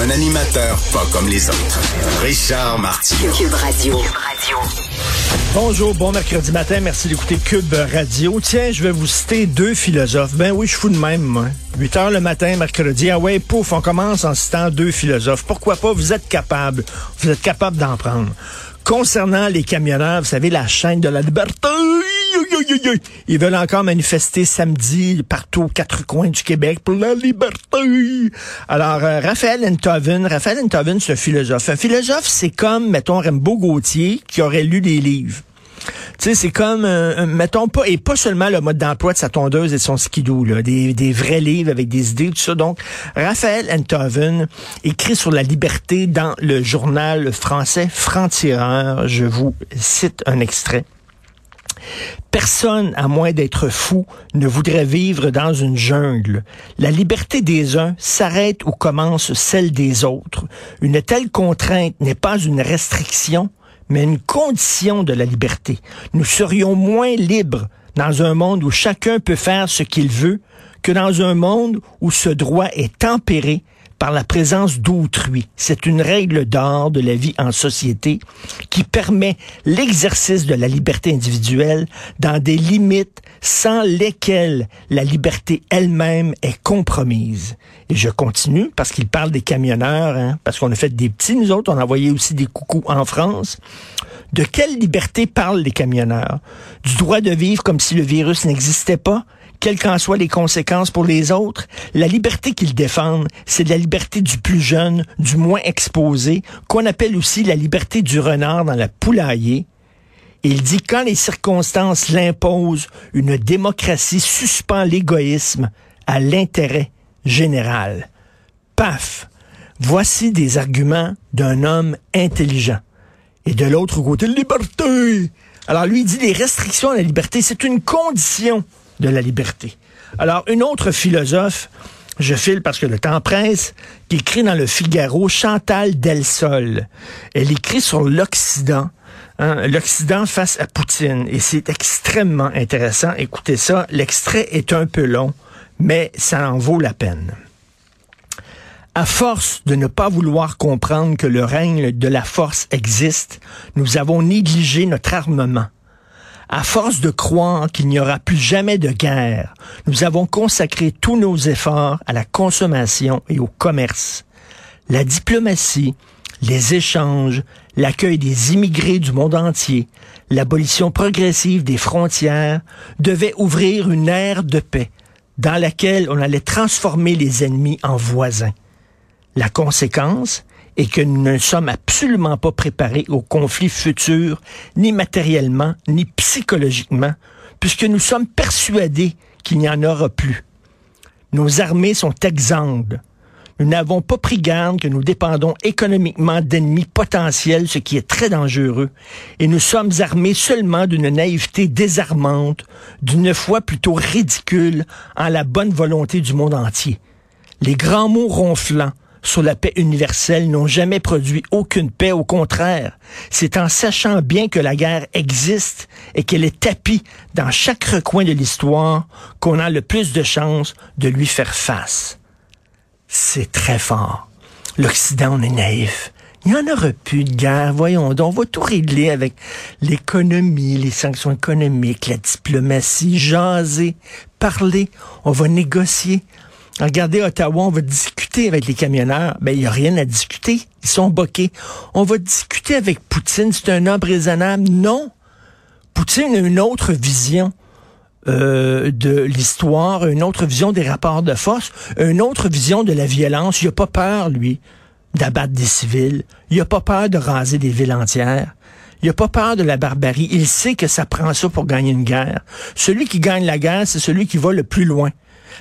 Un animateur pas comme les autres. Richard Martineau. Cube Radio. Bonjour, bon mercredi matin, merci d'écouter Cube Radio. Tiens, je vais vous citer deux philosophes. Ben oui, je fous de même, moi. 8 heures le matin, mercredi. Ah ouais, pouf, on commence en citant deux philosophes. Pourquoi pas? Vous êtes capable. Vous êtes capable d'en prendre. Concernant les camionneurs, vous savez, la chaîne de la liberté, ils veulent encore manifester samedi partout aux quatre coins du Québec pour la liberté. Alors, euh, Raphaël Enthoven, Raphaël Enthoven, c'est un philosophe. Un philosophe, c'est comme, mettons, Rimbaud Gauthier, qui aurait lu des livres. Tu sais, c'est comme, euh, mettons pas, et pas seulement le mode d'emploi de sa tondeuse et son skidoo, là, des, des vrais livres avec des idées, tout ça. Donc, Raphaël Enthoven écrit sur la liberté dans le journal français Franc-Tireur. Je vous cite un extrait. Personne, à moins d'être fou, ne voudrait vivre dans une jungle. La liberté des uns s'arrête où commence celle des autres. Une telle contrainte n'est pas une restriction, mais une condition de la liberté. Nous serions moins libres dans un monde où chacun peut faire ce qu'il veut que dans un monde où ce droit est tempéré par la présence d'autrui. C'est une règle d'or de la vie en société qui permet l'exercice de la liberté individuelle dans des limites sans lesquelles la liberté elle-même est compromise. Et je continue parce qu'il parle des camionneurs, hein, parce qu'on a fait des petits, nous autres, on a envoyé aussi des coucous en France. De quelle liberté parlent les camionneurs? Du droit de vivre comme si le virus n'existait pas? Quelles qu'en soient les conséquences pour les autres, la liberté qu'ils défendent, c'est la liberté du plus jeune, du moins exposé, qu'on appelle aussi la liberté du renard dans la poulailler. Il dit quand les circonstances l'imposent, une démocratie suspend l'égoïsme à l'intérêt général. Paf! Voici des arguments d'un homme intelligent. Et de l'autre côté, liberté. Alors lui dit les restrictions à la liberté, c'est une condition de la liberté. Alors, une autre philosophe, je file parce que le temps presse, qui écrit dans le Figaro, Chantal Delsol. Elle écrit sur l'Occident, hein, l'Occident face à Poutine. Et c'est extrêmement intéressant. Écoutez ça, l'extrait est un peu long, mais ça en vaut la peine. À force de ne pas vouloir comprendre que le règne de la force existe, nous avons négligé notre armement à force de croire qu'il n'y aura plus jamais de guerre, nous avons consacré tous nos efforts à la consommation et au commerce. La diplomatie, les échanges, l'accueil des immigrés du monde entier, l'abolition progressive des frontières devaient ouvrir une ère de paix dans laquelle on allait transformer les ennemis en voisins. La conséquence, et que nous ne sommes absolument pas préparés aux conflits futurs, ni matériellement, ni psychologiquement, puisque nous sommes persuadés qu'il n'y en aura plus. Nos armées sont exsangues. Nous n'avons pas pris garde que nous dépendons économiquement d'ennemis potentiels, ce qui est très dangereux, et nous sommes armés seulement d'une naïveté désarmante, d'une foi plutôt ridicule en la bonne volonté du monde entier. Les grands mots ronflants, sur la paix universelle n'ont jamais produit aucune paix. Au contraire, c'est en sachant bien que la guerre existe et qu'elle est tapie dans chaque recoin de l'histoire qu'on a le plus de chances de lui faire face. C'est très fort. L'Occident, on est naïf. Il n'y en aura plus de guerre, voyons donc. On va tout régler avec l'économie, les sanctions économiques, la diplomatie, jaser, parler. On va négocier. Regardez Ottawa, on va discuter avec les camionneurs. Ben, il n'y a rien à discuter. Ils sont boqués. On va discuter avec Poutine. C'est un homme raisonnable. Non. Poutine a une autre vision. Euh, de l'histoire, une autre vision des rapports de force, une autre vision de la violence. Il n'a pas peur, lui, d'abattre des civils. Il n'a pas peur de raser des villes entières. Il n'a pas peur de la barbarie. Il sait que ça prend ça pour gagner une guerre. Celui qui gagne la guerre, c'est celui qui va le plus loin.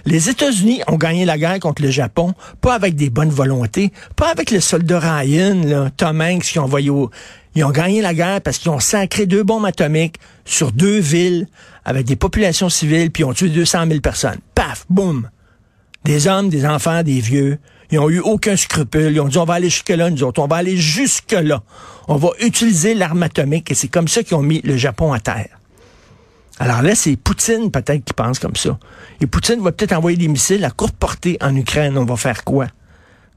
Les États-Unis ont gagné la guerre contre le Japon, pas avec des bonnes volontés, pas avec le soldat Ryan, là, Tom Hanks, qui ont envoyé au... Ils ont gagné la guerre parce qu'ils ont sacré deux bombes atomiques sur deux villes avec des populations civiles, puis ils ont tué 200 000 personnes. Paf, boum. Des hommes, des enfants, des vieux. Ils ont eu aucun scrupule. Ils ont dit, on va aller jusque-là, nous autres. On va aller jusque-là. On va utiliser l'arme atomique. Et c'est comme ça qu'ils ont mis le Japon à terre. Alors là, c'est Poutine peut-être qui pense comme ça. Et Poutine va peut-être envoyer des missiles à courte portée en Ukraine. On va faire quoi?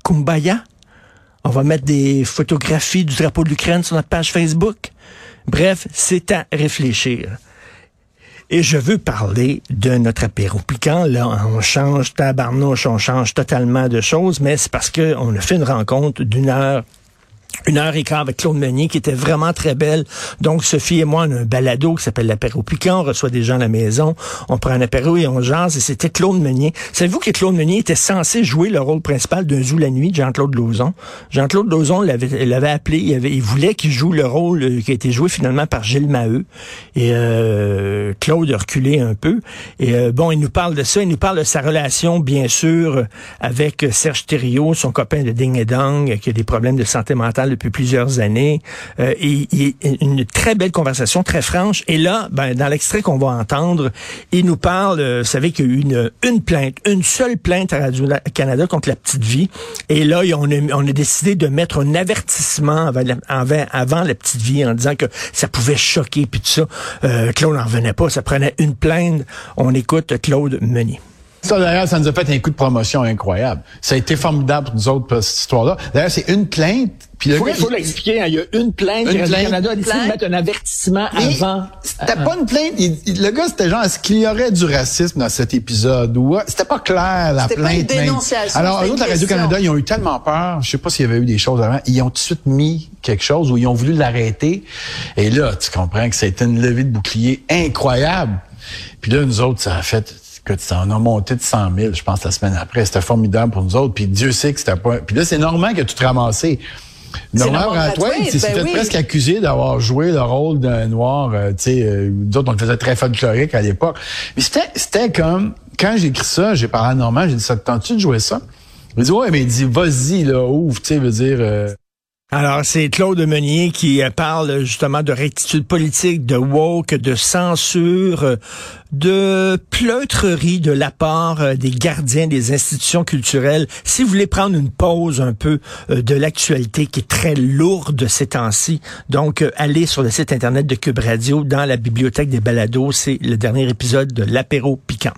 Kumbaya? On va mettre des photographies du drapeau de l'Ukraine sur notre page Facebook? Bref, c'est à réfléchir. Et je veux parler de notre apéro piquant. Là, on change tabarnouche, on change totalement de choses, mais c'est parce qu'on a fait une rencontre d'une heure une heure et quart avec Claude Meunier qui était vraiment très belle. Donc, Sophie et moi, on a un balado qui s'appelle l'apéro piquant. On reçoit des gens à la maison. On prend un apéro et on jase. Et c'était Claude Meunier. Savez-vous que Claude Meunier était censé jouer le rôle principal d'un Zou la nuit de Jean-Claude Lauzon? Jean-Claude Lauzon l'avait appelé. Il, avait, il voulait qu'il joue le rôle euh, qui a été joué finalement par Gilles Maheu. Et euh, Claude a reculé un peu. Et euh, bon, il nous parle de ça. Il nous parle de sa relation, bien sûr, avec Serge Thériault, son copain de Ding et Dong, qui a des problèmes de santé mentale depuis plusieurs années. Euh, et, une très belle conversation, très franche. Et là, ben, dans l'extrait qu'on va entendre, il nous parle, euh, vous savez qu'il y a eu une, une plainte, une seule plainte à Radio-Canada contre la petite vie. Et là, on a, on a décidé de mettre un avertissement avant la, avant, la petite vie en disant que ça pouvait choquer, puis tout ça. Euh, Claude n'en revenait pas, ça prenait une plainte. On écoute Claude Meunier. Ça, d'ailleurs, ça nous a fait un coup de promotion incroyable. Ça a été formidable pour nous autres, pour cette histoire-là. D'ailleurs, c'est une plainte. Puis il faut, l'expliquer. Hein, il y a une plainte. Une plainte. Canada a décidé de mettre un avertissement avant. C'était pas une plainte. le gars, c'était genre, est-ce qu'il y aurait du racisme dans cet épisode? ou C'était pas clair, la plainte. Pas une dénonciation, Alors, eux la Radio-Canada, ils ont eu tellement peur. Je sais pas s'il y avait eu des choses avant. Ils ont tout de suite mis quelque chose où ils ont voulu l'arrêter. Et là, tu comprends que ça a été une levée de bouclier incroyable. Puis là, nous autres, ça a fait que ça en a monté de 100 000, je pense, la semaine après. C'était formidable pour nous autres. Puis Dieu sait que c'était pas... Puis là, c'est Normand qui a tout ramassé. Normand Bratoine, c'était ben presque accusé d'avoir joué le rôle d'un noir. Euh, tu sais, euh, d'autres, on le faisait très folklorique à l'époque. Mais c'était, c'était comme... Quand j'ai écrit ça, j'ai parlé à Normand, j'ai dit, ça te tente-tu de jouer ça? Il dit, ouais, mais il dit, vas-y, là, ouvre, tu sais, veut dire... Euh, alors, c'est Claude Meunier qui euh, parle justement de rectitude politique, de woke, de censure, de pleutrerie de la part euh, des gardiens des institutions culturelles. Si vous voulez prendre une pause un peu euh, de l'actualité qui est très lourde ces temps-ci, donc allez sur le site internet de Cube Radio dans la bibliothèque des balados. C'est le dernier épisode de l'apéro piquant.